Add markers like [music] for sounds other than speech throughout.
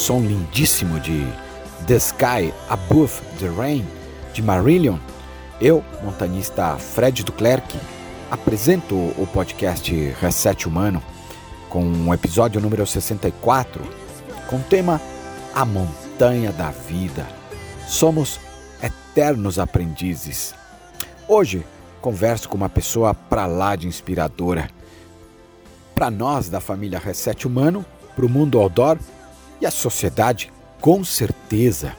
som lindíssimo de The Sky Above the Rain de Marillion, eu, montanista Fred Duclerc, apresento o podcast Reset Humano com o episódio número 64 com o tema A Montanha da Vida. Somos eternos aprendizes. Hoje converso com uma pessoa para lá de inspiradora para nós da família Reset Humano, para o mundo outdoor e a sociedade, com certeza.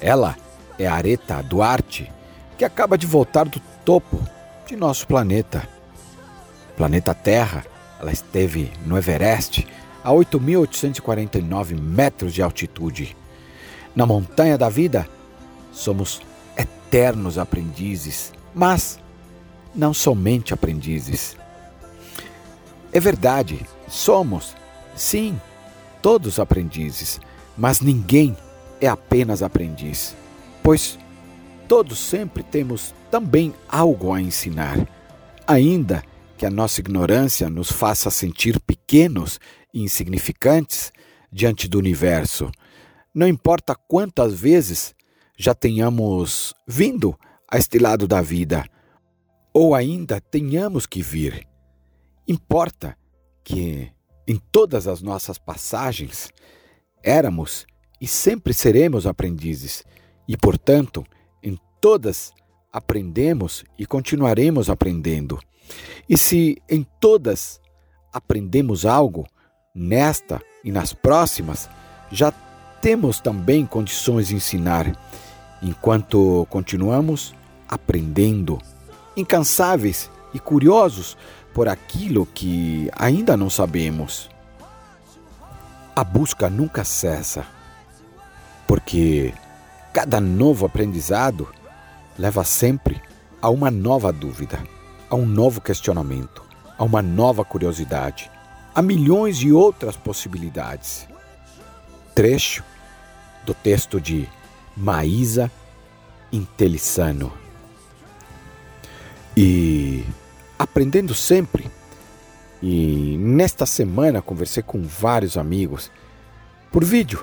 Ela é Areta Duarte, que acaba de voltar do topo de nosso planeta. Planeta Terra, ela esteve no Everest, a 8.849 metros de altitude. Na montanha da vida, somos eternos aprendizes, mas não somente aprendizes. É verdade, somos, sim, todos aprendizes, mas ninguém é apenas aprendiz, pois todos sempre temos também algo a ensinar, ainda que a nossa ignorância nos faça sentir pequenos e insignificantes diante do universo. Não importa quantas vezes já tenhamos vindo a este lado da vida, ou ainda tenhamos que vir. Importa que em todas as nossas passagens éramos e sempre seremos aprendizes, e portanto, em todas aprendemos e continuaremos aprendendo. E se em todas aprendemos algo, nesta e nas próximas, já temos também condições de ensinar, enquanto continuamos aprendendo, incansáveis e curiosos por aquilo que ainda não sabemos. A busca nunca cessa, porque cada novo aprendizado leva sempre a uma nova dúvida, a um novo questionamento, a uma nova curiosidade, a milhões de outras possibilidades. Trecho do texto de Maísa Intelissano. E aprendendo sempre. E nesta semana conversei com vários amigos por vídeo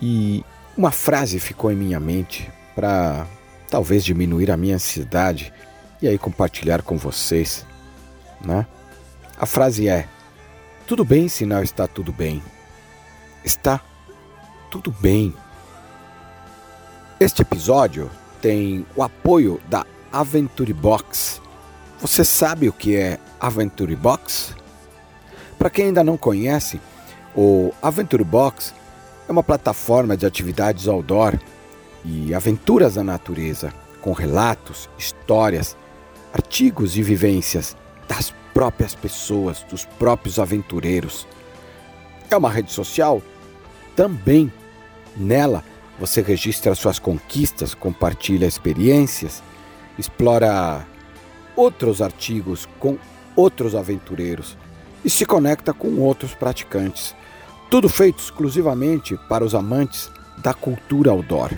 e uma frase ficou em minha mente para talvez diminuir a minha ansiedade e aí compartilhar com vocês, né? A frase é: Tudo bem se não está tudo bem. Está tudo bem. Este episódio tem o apoio da Aventure Box você sabe o que é Aventure Box? Para quem ainda não conhece, o Aventure Box é uma plataforma de atividades outdoor e aventuras na natureza, com relatos, histórias, artigos e vivências das próprias pessoas, dos próprios aventureiros. É uma rede social? Também. Nela, você registra suas conquistas, compartilha experiências, explora outros artigos com outros aventureiros e se conecta com outros praticantes. Tudo feito exclusivamente para os amantes da cultura outdoor.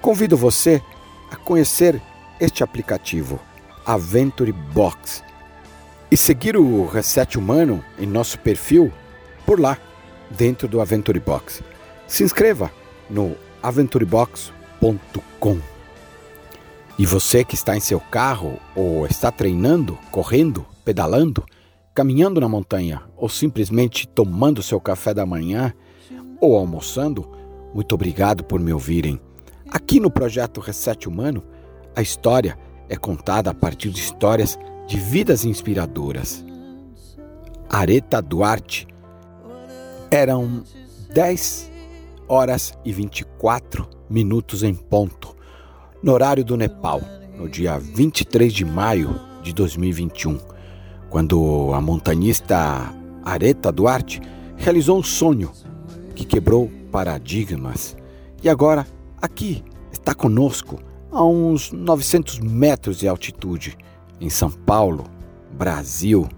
Convido você a conhecer este aplicativo, Aventure Box, e seguir o Reset Humano em nosso perfil por lá, dentro do Aventure Box. Se inscreva no aventurebox.com. E você que está em seu carro ou está treinando, correndo, pedalando, caminhando na montanha ou simplesmente tomando seu café da manhã ou almoçando, muito obrigado por me ouvirem. Aqui no projeto Reset Humano, a história é contada a partir de histórias de vidas inspiradoras. Areta Duarte. Eram 10 horas e 24 minutos em ponto no horário do Nepal, no dia 23 de maio de 2021, quando a montanhista Areta Duarte realizou um sonho que quebrou paradigmas e agora aqui está conosco a uns 900 metros de altitude em São Paulo, Brasil.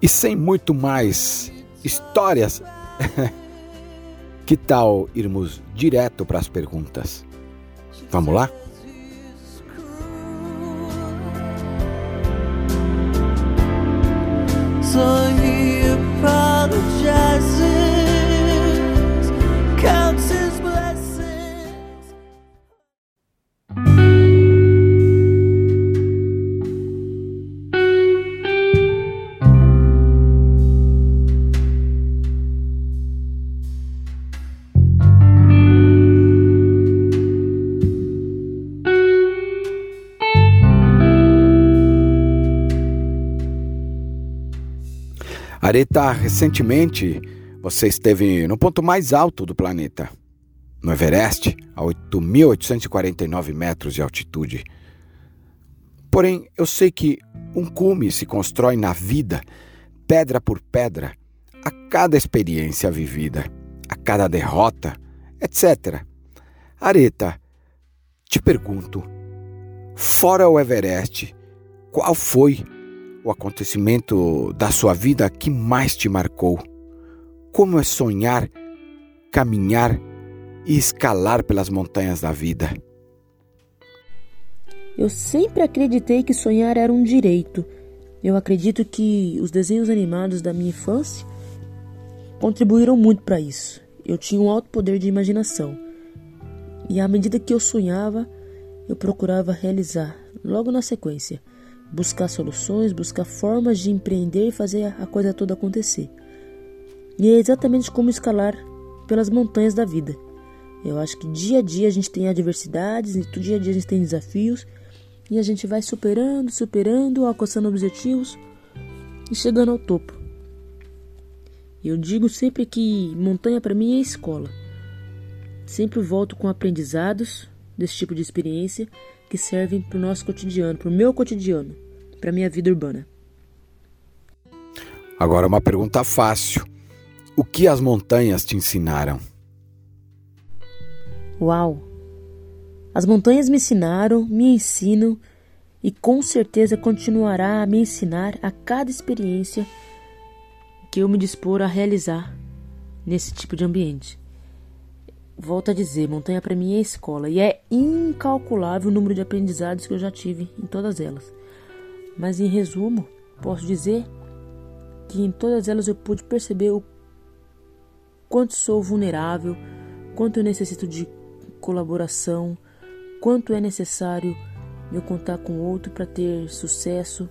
E sem muito mais histórias, [laughs] que tal irmos direto para as perguntas? Vamos lá? Areta, recentemente você esteve no ponto mais alto do planeta, no Everest, a 8.849 metros de altitude. Porém, eu sei que um cume se constrói na vida, pedra por pedra, a cada experiência vivida, a cada derrota, etc. Areta, te pergunto, fora o Everest, qual foi o acontecimento da sua vida que mais te marcou? Como é sonhar, caminhar e escalar pelas montanhas da vida? Eu sempre acreditei que sonhar era um direito. Eu acredito que os desenhos animados da minha infância contribuíram muito para isso. Eu tinha um alto poder de imaginação. E à medida que eu sonhava, eu procurava realizar logo na sequência buscar soluções, buscar formas de empreender e fazer a coisa toda acontecer. E é exatamente como escalar pelas montanhas da vida. Eu acho que dia a dia a gente tem adversidades, dia a dia a gente tem desafios, e a gente vai superando, superando, alcançando objetivos e chegando ao topo. Eu digo sempre que montanha para mim é escola. Sempre volto com aprendizados desse tipo de experiência que servem para o nosso cotidiano, para o meu cotidiano, para minha vida urbana. Agora uma pergunta fácil. O que as montanhas te ensinaram? Uau! As montanhas me ensinaram, me ensinam e com certeza continuará a me ensinar a cada experiência que eu me dispor a realizar nesse tipo de ambiente. Volto a dizer, montanha para mim é escola e é incalculável o número de aprendizados que eu já tive em todas elas. Mas em resumo, posso dizer que em todas elas eu pude perceber o quanto sou vulnerável, quanto eu necessito de colaboração, quanto é necessário eu contar com outro para ter sucesso,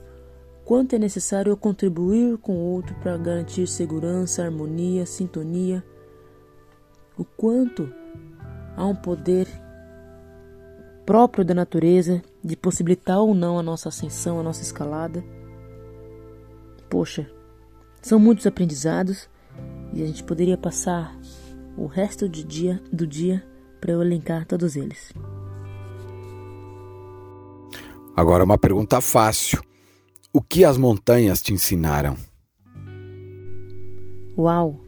quanto é necessário eu contribuir com outro para garantir segurança, harmonia, sintonia. O quanto há um poder próprio da natureza de possibilitar ou não a nossa ascensão, a nossa escalada. Poxa, são muitos aprendizados e a gente poderia passar o resto do dia do dia para eu elencar todos eles. Agora uma pergunta fácil. O que as montanhas te ensinaram? Uau!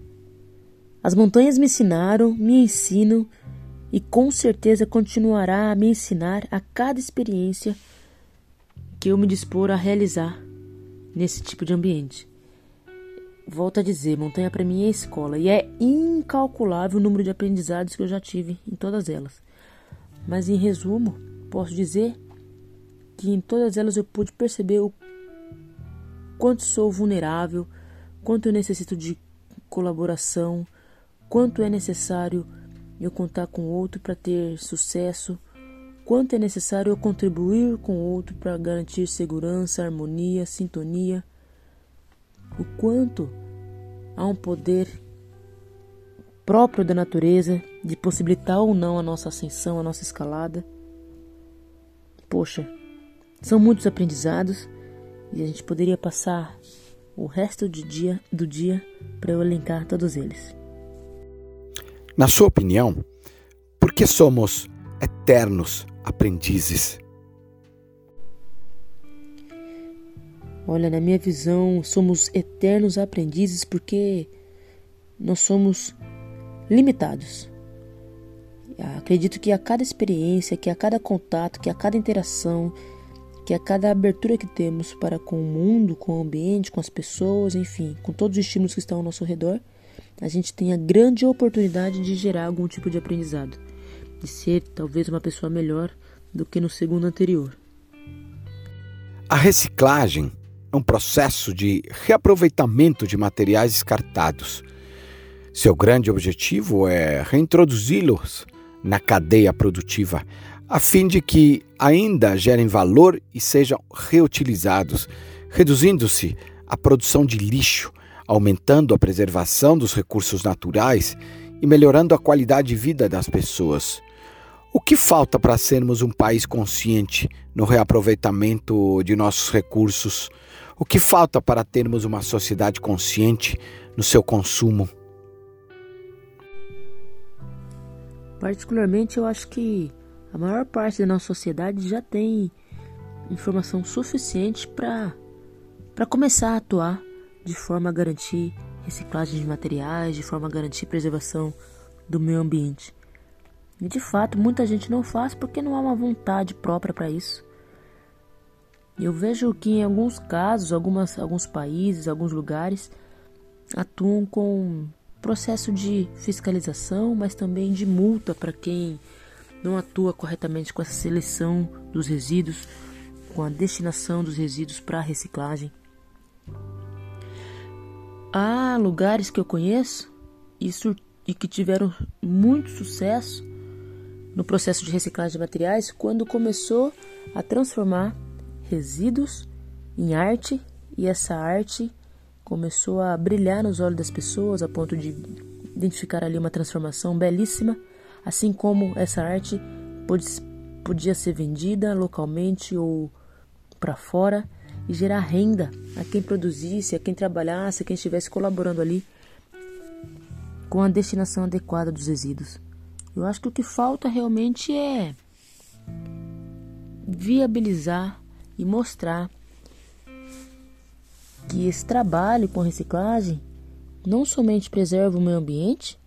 As montanhas me ensinaram, me ensinam e com certeza continuará a me ensinar a cada experiência que eu me dispor a realizar nesse tipo de ambiente. Volto a dizer, montanha para mim é escola e é incalculável o número de aprendizados que eu já tive em todas elas. Mas em resumo, posso dizer que em todas elas eu pude perceber o quanto sou vulnerável, quanto eu necessito de colaboração, quanto é necessário eu contar com outro para ter sucesso, quanto é necessário eu contribuir com outro para garantir segurança, harmonia, sintonia, o quanto há um poder próprio da natureza de possibilitar ou não a nossa ascensão, a nossa escalada. Poxa, são muitos aprendizados e a gente poderia passar o resto do dia do dia para eu elencar todos eles. Na sua opinião, por que somos eternos aprendizes? Olha, na minha visão, somos eternos aprendizes porque nós somos limitados. Acredito que a cada experiência, que a cada contato, que a cada interação, que a cada abertura que temos para com o mundo, com o ambiente, com as pessoas, enfim, com todos os estímulos que estão ao nosso redor, a gente tem a grande oportunidade de gerar algum tipo de aprendizado, de ser talvez uma pessoa melhor do que no segundo anterior. A reciclagem é um processo de reaproveitamento de materiais descartados. Seu grande objetivo é reintroduzi-los na cadeia produtiva, a fim de que ainda gerem valor e sejam reutilizados, reduzindo-se a produção de lixo aumentando a preservação dos recursos naturais e melhorando a qualidade de vida das pessoas. O que falta para sermos um país consciente no reaproveitamento de nossos recursos? O que falta para termos uma sociedade consciente no seu consumo? Particularmente, eu acho que a maior parte da nossa sociedade já tem informação suficiente para começar a atuar de forma a garantir reciclagem de materiais, de forma a garantir preservação do meio ambiente. E de fato, muita gente não faz porque não há uma vontade própria para isso. Eu vejo que em alguns casos, algumas, alguns países, alguns lugares atuam com processo de fiscalização, mas também de multa para quem não atua corretamente com essa seleção dos resíduos, com a destinação dos resíduos para reciclagem. Há lugares que eu conheço e, e que tiveram muito sucesso no processo de reciclagem de materiais quando começou a transformar resíduos em arte e essa arte começou a brilhar nos olhos das pessoas a ponto de identificar ali uma transformação belíssima, assim como essa arte podia ser vendida localmente ou para fora e gerar renda a quem produzisse, a quem trabalhasse, a quem estivesse colaborando ali com a destinação adequada dos resíduos. Eu acho que o que falta realmente é viabilizar e mostrar que esse trabalho com reciclagem não somente preserva o meio ambiente,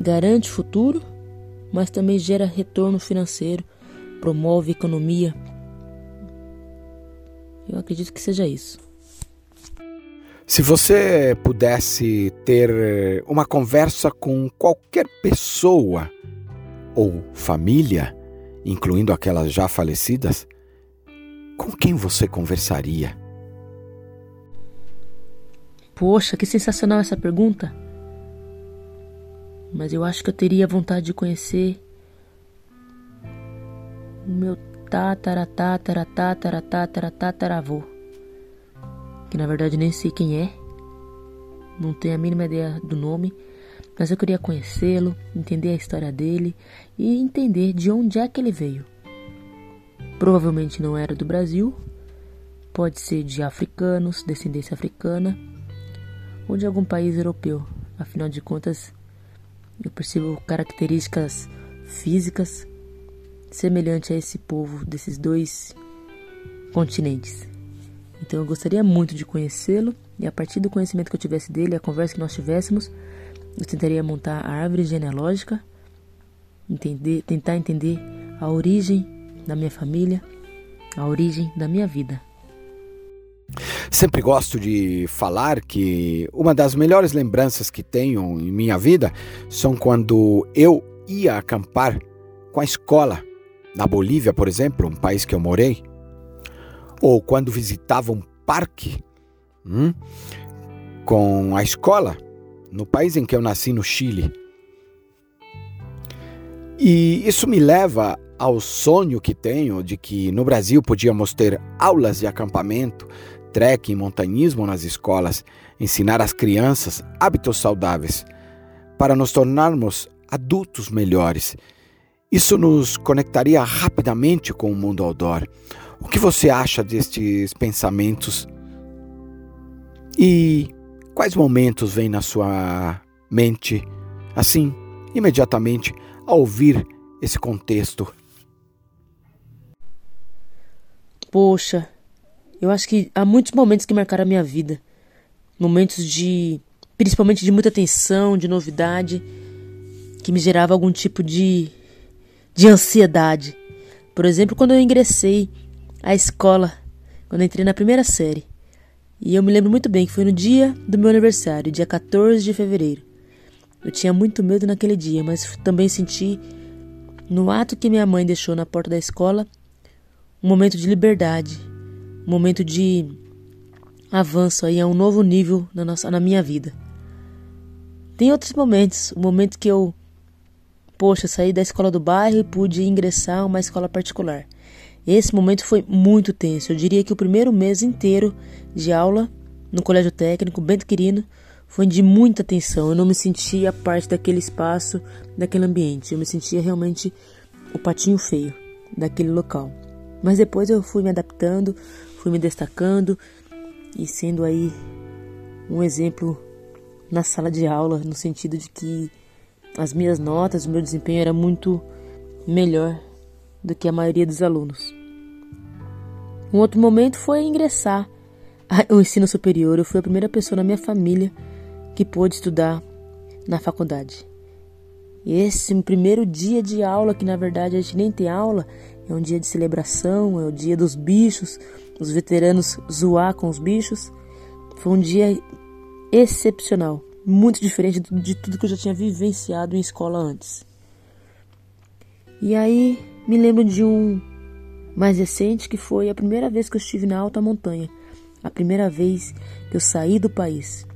garante futuro, mas também gera retorno financeiro, promove economia. Eu acredito que seja isso. Se você pudesse ter uma conversa com qualquer pessoa ou família, incluindo aquelas já falecidas, com quem você conversaria? Poxa, que sensacional essa pergunta. Mas eu acho que eu teria vontade de conhecer o meu tatara tatara tatara tatara tataravô. Que na verdade nem sei quem é. Não tenho a mínima ideia do nome. Mas eu queria conhecê-lo, entender a história dele e entender de onde é que ele veio. Provavelmente não era do Brasil, pode ser de africanos, descendência africana, ou de algum país europeu. Afinal de contas, eu percebo características físicas semelhantes a esse povo desses dois continentes. Então eu gostaria muito de conhecê-lo e a partir do conhecimento que eu tivesse dele, a conversa que nós tivéssemos, eu tentaria montar a árvore genealógica, entender, tentar entender a origem da minha família, a origem da minha vida. Sempre gosto de falar que uma das melhores lembranças que tenho em minha vida são quando eu ia acampar com a escola, na Bolívia, por exemplo, um país que eu morei, ou quando visitava um parque hum, com a escola, no país em que eu nasci, no Chile. E isso me leva ao sonho que tenho de que no Brasil podíamos ter aulas de acampamento, trekking, montanhismo nas escolas, ensinar às crianças hábitos saudáveis para nos tornarmos adultos melhores. Isso nos conectaria rapidamente com o mundo outdoor. O que você acha destes pensamentos? E quais momentos vêm na sua mente, assim, imediatamente, ao ouvir esse contexto Poxa, eu acho que há muitos momentos que marcaram a minha vida. Momentos de. principalmente de muita tensão, de novidade, que me gerava algum tipo de. De ansiedade. Por exemplo, quando eu ingressei à escola, quando entrei na primeira série. E eu me lembro muito bem que foi no dia do meu aniversário, dia 14 de fevereiro. Eu tinha muito medo naquele dia, mas também senti, no ato que minha mãe deixou na porta da escola, um momento de liberdade, um momento de avanço aí a um novo nível na, nossa, na minha vida. Tem outros momentos, o momento que eu, poxa, saí da escola do bairro e pude ingressar a uma escola particular. Esse momento foi muito tenso. Eu diria que o primeiro mês inteiro de aula no colégio técnico Bento Quirino foi de muita tensão. Eu não me sentia parte daquele espaço, daquele ambiente. Eu me sentia realmente o patinho feio daquele local. Mas depois eu fui me adaptando, fui me destacando e sendo aí um exemplo na sala de aula, no sentido de que as minhas notas, o meu desempenho era muito melhor do que a maioria dos alunos. Um outro momento foi ingressar ao ensino superior. Eu fui a primeira pessoa na minha família que pôde estudar na faculdade. Esse primeiro dia de aula, que na verdade a gente nem tem aula, é um dia de celebração, é o dia dos bichos, os veteranos zoar com os bichos. Foi um dia excepcional, muito diferente de tudo que eu já tinha vivenciado em escola antes. E aí me lembro de um mais recente que foi a primeira vez que eu estive na alta montanha, a primeira vez que eu saí do país.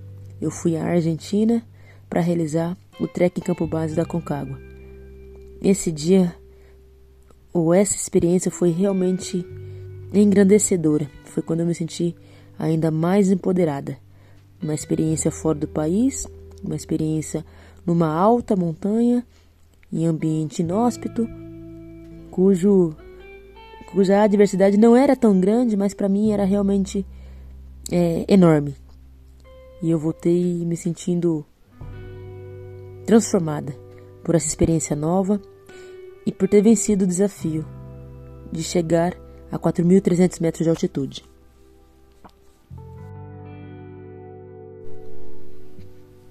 Eu fui à Argentina para realizar o trek em campo base da Concagua. Esse dia, ou essa experiência foi realmente engrandecedora. Foi quando eu me senti ainda mais empoderada. Uma experiência fora do país, uma experiência numa alta montanha, em ambiente inóspito, cujo cuja adversidade não era tão grande, mas para mim era realmente é, enorme. E eu voltei me sentindo transformada por essa experiência nova e por ter vencido o desafio de chegar a 4.300 metros de altitude.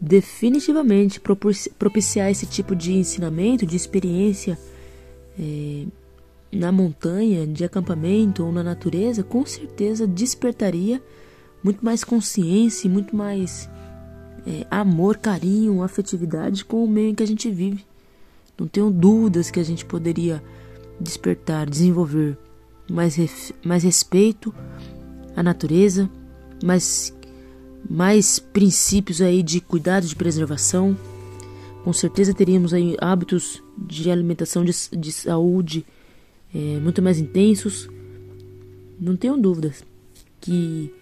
Definitivamente propiciar esse tipo de ensinamento, de experiência é, na montanha, de acampamento ou na natureza, com certeza despertaria muito mais consciência e muito mais é, amor, carinho, afetividade com o meio em que a gente vive. Não tenho dúvidas que a gente poderia despertar, desenvolver mais, mais respeito à natureza, mais, mais princípios aí de cuidado, de preservação. Com certeza teríamos aí hábitos de alimentação, de, de saúde é, muito mais intensos. Não tenho dúvidas que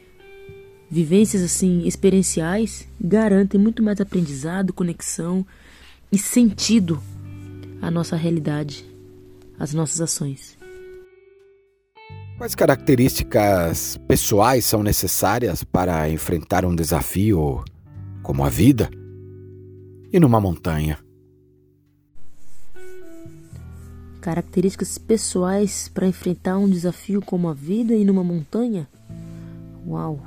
vivências assim experienciais garantem muito mais aprendizado, conexão e sentido à nossa realidade, às nossas ações. Quais características pessoais são necessárias para enfrentar um desafio como a vida e numa montanha? Características pessoais para enfrentar um desafio como a vida e numa montanha? Uau!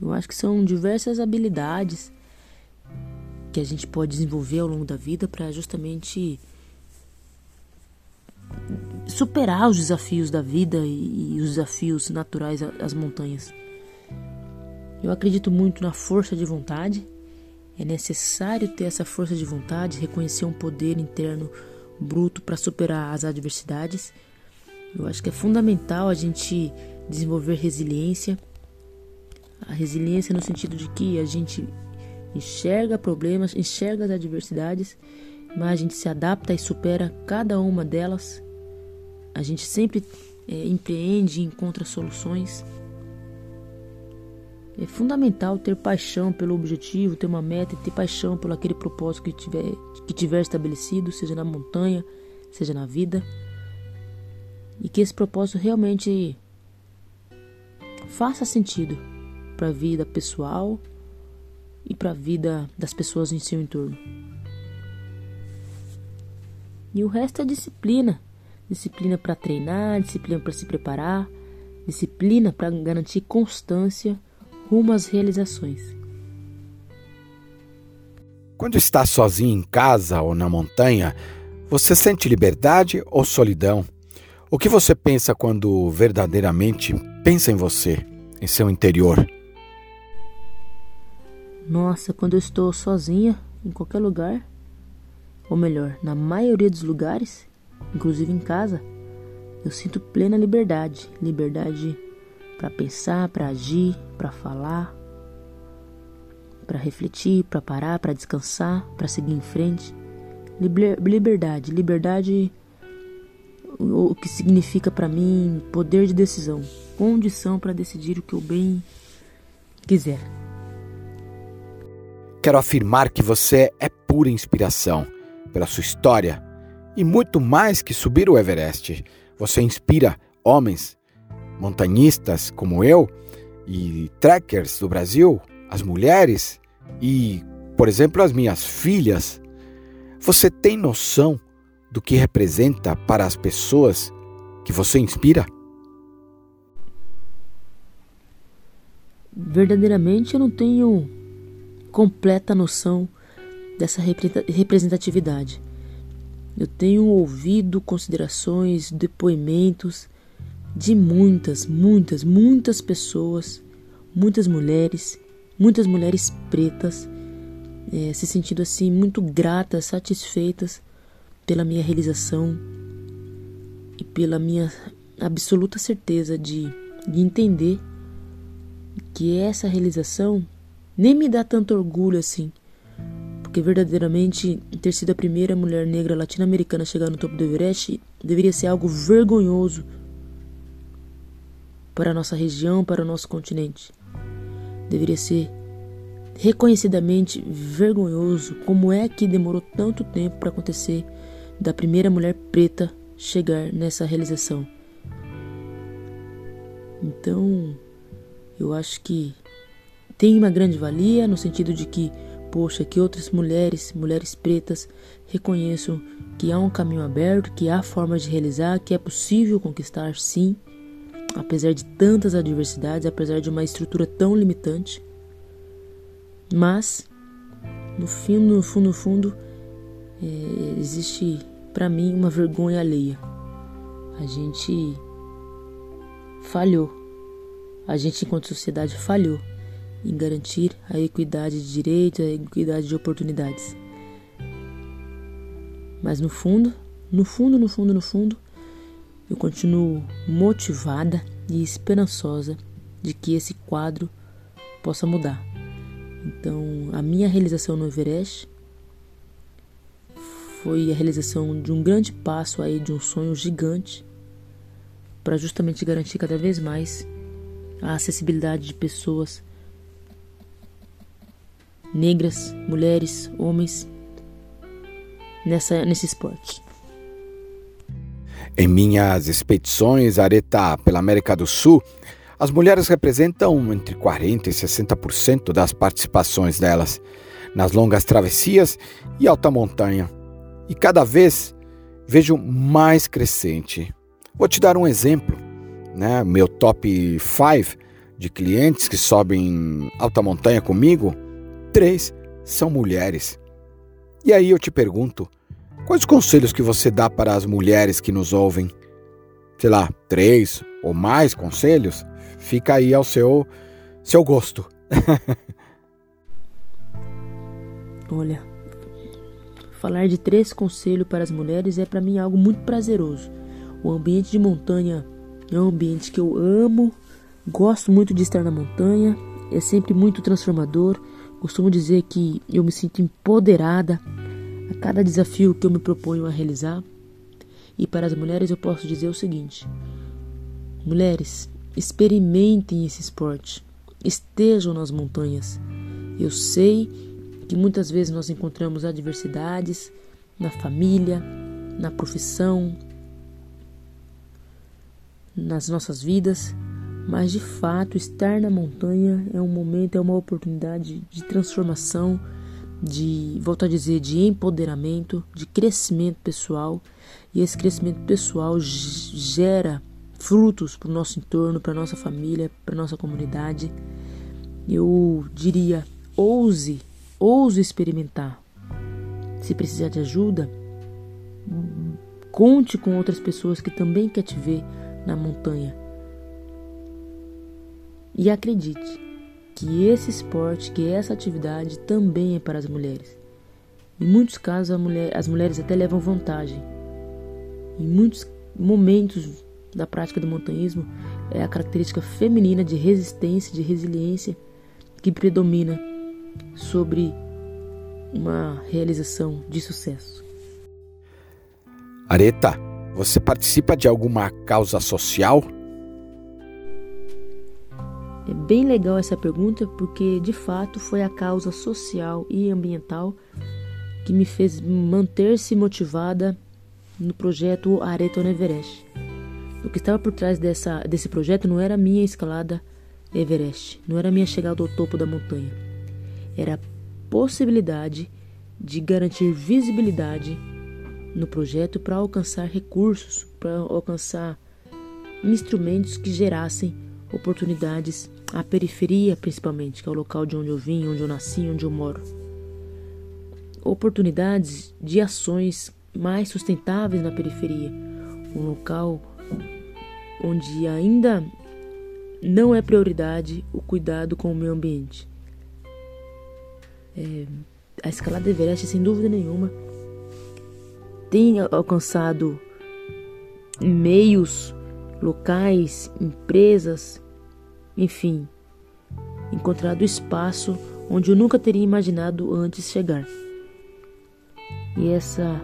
Eu acho que são diversas habilidades que a gente pode desenvolver ao longo da vida para justamente superar os desafios da vida e, os desafios naturais às montanhas. Eu acredito muito na força de vontade. É necessário ter essa força de vontade, reconhecer um poder interno bruto para superar as adversidades. Eu acho que é fundamental a gente desenvolver resiliência a resiliência no sentido de que a gente enxerga problemas, enxerga as adversidades, mas a gente se adapta e supera cada uma delas. A gente sempre é, empreende e encontra soluções. É fundamental ter paixão pelo objetivo, ter uma meta e ter paixão pelo aquele propósito que tiver, que tiver estabelecido, seja na montanha, seja na vida. E que esse propósito realmente faça sentido para a vida pessoal e para a vida das pessoas em seu entorno. E o resto é disciplina. Disciplina para treinar, disciplina para se preparar, disciplina para garantir constância rumo às realizações. Quando está sozinho em casa ou na montanha, você sente liberdade ou solidão? O que você pensa quando verdadeiramente pensa em você, em seu interior? Nossa, quando eu estou sozinha em qualquer lugar, ou melhor, na maioria dos lugares, inclusive em casa, eu sinto plena liberdade, liberdade para pensar, para agir, para falar, para refletir, para parar, para descansar, para seguir em frente. Liberdade, liberdade o que significa para mim poder de decisão, condição para decidir o que eu bem quiser. Quero afirmar que você é pura inspiração pela sua história e muito mais que subir o Everest. Você inspira homens, montanhistas como eu e trekkers do Brasil, as mulheres e, por exemplo, as minhas filhas, você tem noção do que representa para as pessoas que você inspira? Verdadeiramente eu não tenho completa noção dessa representatividade. Eu tenho ouvido considerações, depoimentos de muitas, muitas, muitas pessoas, muitas mulheres, muitas mulheres pretas, é, se sentindo assim muito gratas, satisfeitas pela minha realização e pela minha absoluta certeza de, de entender que essa realização nem me dá tanto orgulho assim, porque verdadeiramente ter sido a primeira mulher negra latino-americana a chegar no topo do Everest deveria ser algo vergonhoso para a nossa região, para o nosso continente. Deveria ser reconhecidamente vergonhoso como é que demorou tanto tempo para acontecer da primeira mulher preta chegar nessa realização. Então, eu acho que tem uma grande valia no sentido de que, poxa, que outras mulheres, mulheres pretas, reconheçam que há um caminho aberto, que há formas de realizar, que é possível conquistar sim apesar de tantas adversidades, apesar de uma estrutura tão limitante. Mas, no fim, no fundo, no fundo, é, existe para mim uma vergonha alheia. A gente falhou. A gente, enquanto sociedade, falhou em garantir a equidade de direitos, a equidade de oportunidades. Mas no fundo, no fundo, no fundo, no fundo, eu continuo motivada e esperançosa de que esse quadro possa mudar. Então, a minha realização no Everest foi a realização de um grande passo aí de um sonho gigante para justamente garantir cada vez mais a acessibilidade de pessoas negras, mulheres, homens nessa nesse esporte. Em minhas expedições areta pela América do Sul, as mulheres representam entre 40% e 60% das participações delas nas longas travessias e alta montanha. E cada vez vejo mais crescente. Vou te dar um exemplo. Né? Meu top 5 de clientes que sobem alta montanha comigo, três são mulheres. E aí eu te pergunto, Quais conselhos que você dá para as mulheres que nos ouvem? Sei lá, três ou mais conselhos? Fica aí ao seu, seu gosto. [laughs] Olha, falar de três conselhos para as mulheres é para mim algo muito prazeroso. O ambiente de montanha é um ambiente que eu amo, gosto muito de estar na montanha, é sempre muito transformador. Costumo dizer que eu me sinto empoderada a cada desafio que eu me proponho a realizar. E para as mulheres eu posso dizer o seguinte: mulheres, experimentem esse esporte, estejam nas montanhas. Eu sei que muitas vezes nós encontramos adversidades na família, na profissão, nas nossas vidas, mas de fato estar na montanha é um momento, é uma oportunidade de transformação de, volto a dizer, de empoderamento, de crescimento pessoal, e esse crescimento pessoal gera frutos para o nosso entorno, para nossa família, para nossa comunidade. Eu diria, ouse, ouse experimentar. Se precisar de ajuda, conte com outras pessoas que também quer te ver na montanha. E acredite, que esse esporte, que essa atividade também é para as mulheres. Em muitos casos, mulher, as mulheres até levam vantagem. Em muitos momentos da prática do montanhismo, é a característica feminina de resistência, de resiliência que predomina sobre uma realização de sucesso. Areta, você participa de alguma causa social? É bem legal essa pergunta porque de fato foi a causa social e ambiental que me fez manter-se motivada no projeto Areto Everest. O que estava por trás dessa, desse projeto não era a minha escalada Everest, não era a minha chegada ao topo da montanha. Era a possibilidade de garantir visibilidade no projeto para alcançar recursos, para alcançar instrumentos que gerassem oportunidades à periferia, principalmente, que é o local de onde eu vim, onde eu nasci, onde eu moro. Oportunidades de ações mais sustentáveis na periferia, um local onde ainda não é prioridade o cuidado com o meio ambiente. É, a escalada Everest, sem dúvida nenhuma, tem alcançado meios locais, empresas, enfim, encontrado espaço onde eu nunca teria imaginado antes chegar. E essa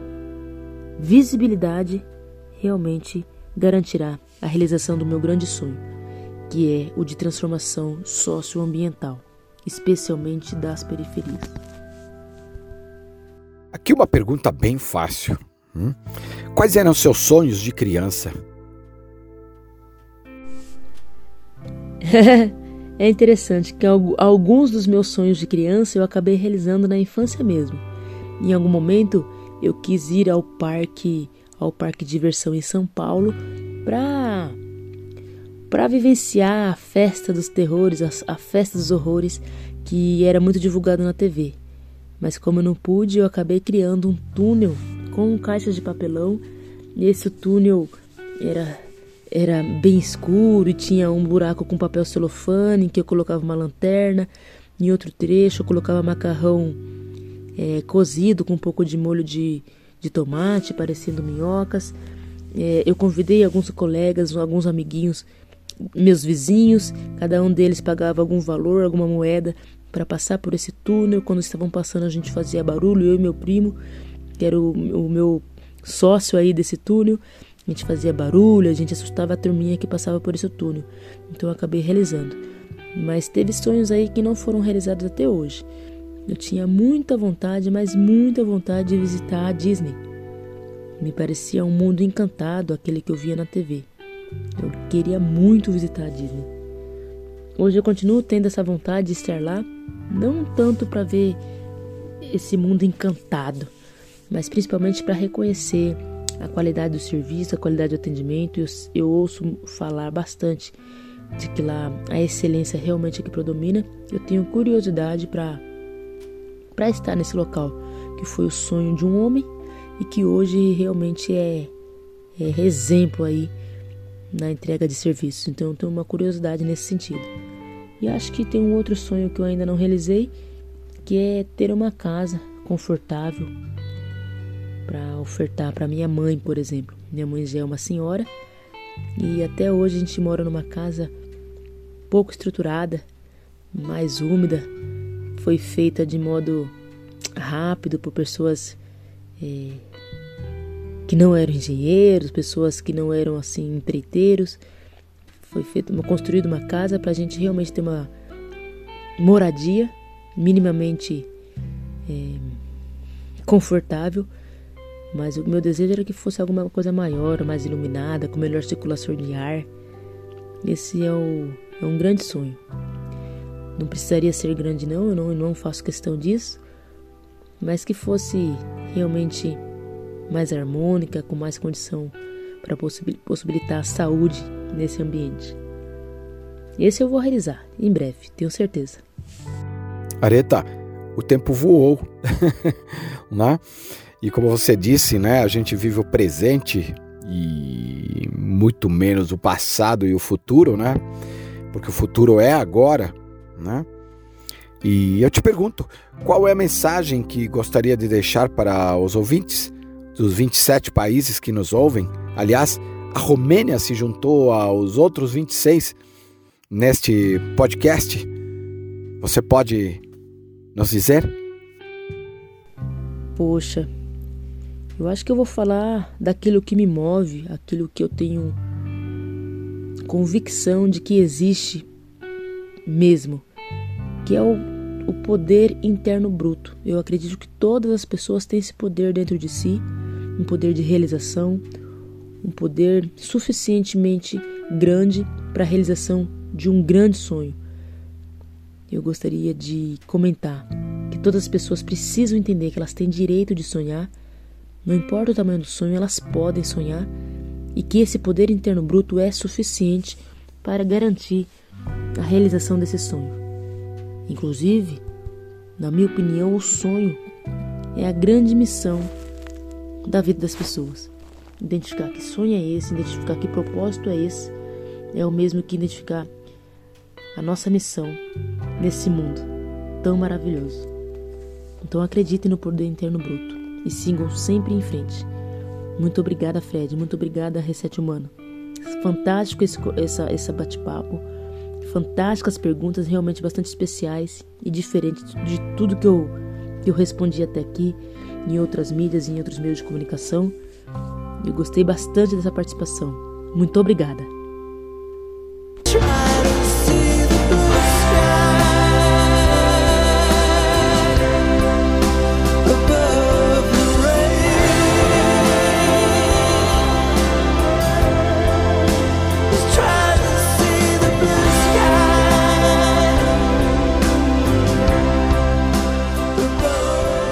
visibilidade realmente garantirá a realização do meu grande sonho, que é o de transformação socioambiental, especialmente das periferias. Aqui uma pergunta bem fácil. Hum? Quais eram seus sonhos de criança? [laughs] é interessante que alguns dos meus sonhos de criança eu acabei realizando na infância mesmo. Em algum momento eu quis ir ao parque, ao parque de diversão em São Paulo para para vivenciar a festa dos terrores, a, a festa dos horrores que era muito divulgado na TV. Mas como eu não pude, eu acabei criando um túnel com caixas de papelão. E esse túnel era era bem escuro e tinha um buraco com papel celofane em que eu colocava uma lanterna. Em outro trecho eu colocava macarrão é, cozido com um pouco de molho de, de tomate, parecendo minhocas. É, eu convidei alguns colegas, alguns amiguinhos, meus vizinhos, cada um deles pagava algum valor, alguma moeda para passar por esse túnel. Quando estavam passando, a gente fazia barulho, eu e meu primo, que era o, o meu sócio aí desse túnel. A gente fazia barulho, a gente assustava a turminha que passava por esse túnel. Então eu acabei realizando. Mas teve sonhos aí que não foram realizados até hoje. Eu tinha muita vontade, mas muita vontade de visitar a Disney. Me parecia um mundo encantado aquele que eu via na TV. Eu queria muito visitar a Disney. Hoje eu continuo tendo essa vontade de estar lá, não tanto para ver esse mundo encantado, mas principalmente para reconhecer a qualidade do serviço, a qualidade do atendimento. Eu, eu ouço falar bastante de que lá a excelência realmente é que predomina. Eu tenho curiosidade para para estar nesse local, que foi o sonho de um homem e que hoje realmente é, é exemplo aí na entrega de serviços. Então eu tenho uma curiosidade nesse sentido. E acho que tem um outro sonho que eu ainda não realizei, que é ter uma casa confortável para ofertar para minha mãe, por exemplo. Minha mãe já é uma senhora e até hoje a gente mora numa casa pouco estruturada, mais úmida. Foi feita de modo rápido por pessoas é, que não eram engenheiros, pessoas que não eram assim empreiteiros. Foi feita, construída uma casa para a gente realmente ter uma moradia minimamente é, confortável mas o meu desejo era que fosse alguma coisa maior, mais iluminada, com melhor circulação de ar. Esse é, o, é um grande sonho. Não precisaria ser grande, não, eu não, não faço questão disso, mas que fosse realmente mais harmônica, com mais condição para possibilitar a saúde nesse ambiente. Esse eu vou realizar em breve, tenho certeza. Areta, o tempo voou, [laughs] né? E como você disse, né, a gente vive o presente e muito menos o passado e o futuro, né? Porque o futuro é agora, né? E eu te pergunto, qual é a mensagem que gostaria de deixar para os ouvintes dos 27 países que nos ouvem? Aliás, a Romênia se juntou aos outros 26 neste podcast. Você pode nos dizer? Poxa, eu acho que eu vou falar daquilo que me move, aquilo que eu tenho convicção de que existe mesmo, que é o, o poder interno bruto. Eu acredito que todas as pessoas têm esse poder dentro de si, um poder de realização, um poder suficientemente grande para a realização de um grande sonho. Eu gostaria de comentar que todas as pessoas precisam entender que elas têm direito de sonhar, não importa o tamanho do sonho, elas podem sonhar e que esse poder interno bruto é suficiente para garantir a realização desse sonho. Inclusive, na minha opinião, o sonho é a grande missão da vida das pessoas. Identificar que sonho é esse, identificar que propósito é esse, é o mesmo que identificar a nossa missão nesse mundo tão maravilhoso. Então acreditem no poder interno bruto e sigam sempre em frente. Muito obrigada, Fred. Muito obrigada, Reset Humano. Fantástico esse, essa, esse bate-papo. Fantásticas perguntas, realmente bastante especiais e diferentes de tudo que eu, que eu respondi até aqui em outras mídias e em outros meios de comunicação. Eu gostei bastante dessa participação. Muito obrigada.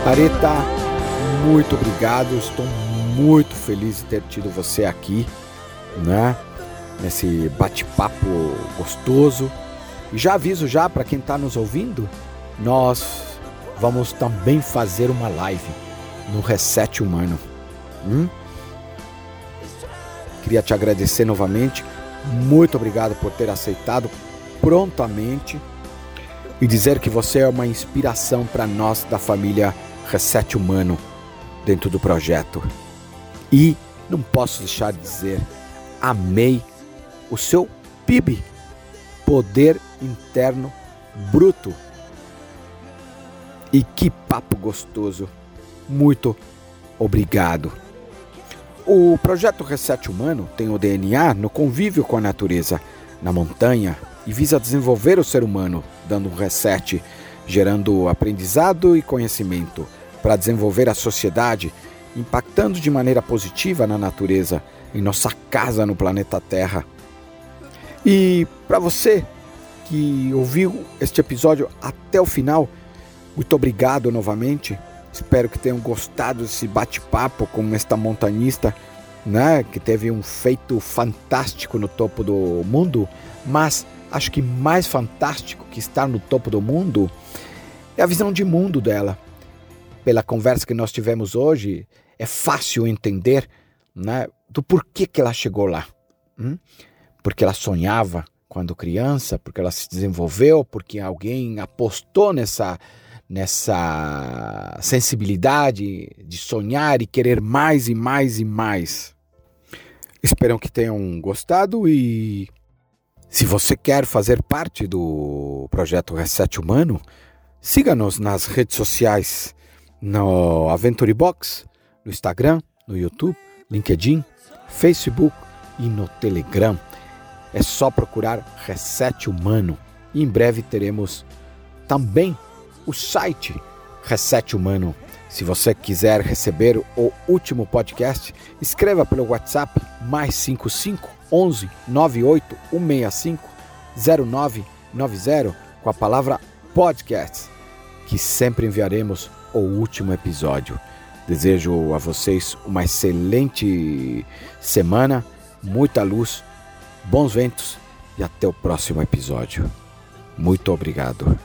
Areta, muito obrigado. Estou muito feliz de ter tido você aqui, né? Nesse bate-papo gostoso. E já aviso já para quem está nos ouvindo, nós vamos também fazer uma live no Reset Humano. Hum? Queria te agradecer novamente. Muito obrigado por ter aceitado prontamente e dizer que você é uma inspiração para nós da família Reset Humano dentro do projeto. E não posso deixar de dizer, amei o seu PIB, Poder Interno Bruto. E que papo gostoso. Muito obrigado. O projeto Reset Humano tem o DNA no convívio com a natureza, na montanha, e visa desenvolver o ser humano, dando um reset gerando aprendizado e conhecimento para desenvolver a sociedade, impactando de maneira positiva na natureza, em nossa casa no planeta Terra. E para você que ouviu este episódio até o final, muito obrigado novamente. Espero que tenham gostado desse bate-papo com esta montanista, né, que teve um feito fantástico no topo do mundo, mas acho que mais fantástico que estar no topo do mundo é a visão de mundo dela. Pela conversa que nós tivemos hoje, é fácil entender né, do porquê que ela chegou lá. Hum? Porque ela sonhava quando criança, porque ela se desenvolveu, porque alguém apostou nessa, nessa sensibilidade de sonhar e querer mais e mais e mais. Espero que tenham gostado e se você quer fazer parte do projeto Reset Humano, siga-nos nas redes sociais, no Aventure Box, no Instagram, no YouTube, LinkedIn, Facebook e no Telegram. É só procurar Reset Humano e em breve teremos também o site Reset Humano. Se você quiser receber o último podcast, escreva pelo WhatsApp mais 55 11 98 165 0990 com a palavra podcast, que sempre enviaremos o último episódio. Desejo a vocês uma excelente semana, muita luz, bons ventos e até o próximo episódio. Muito obrigado.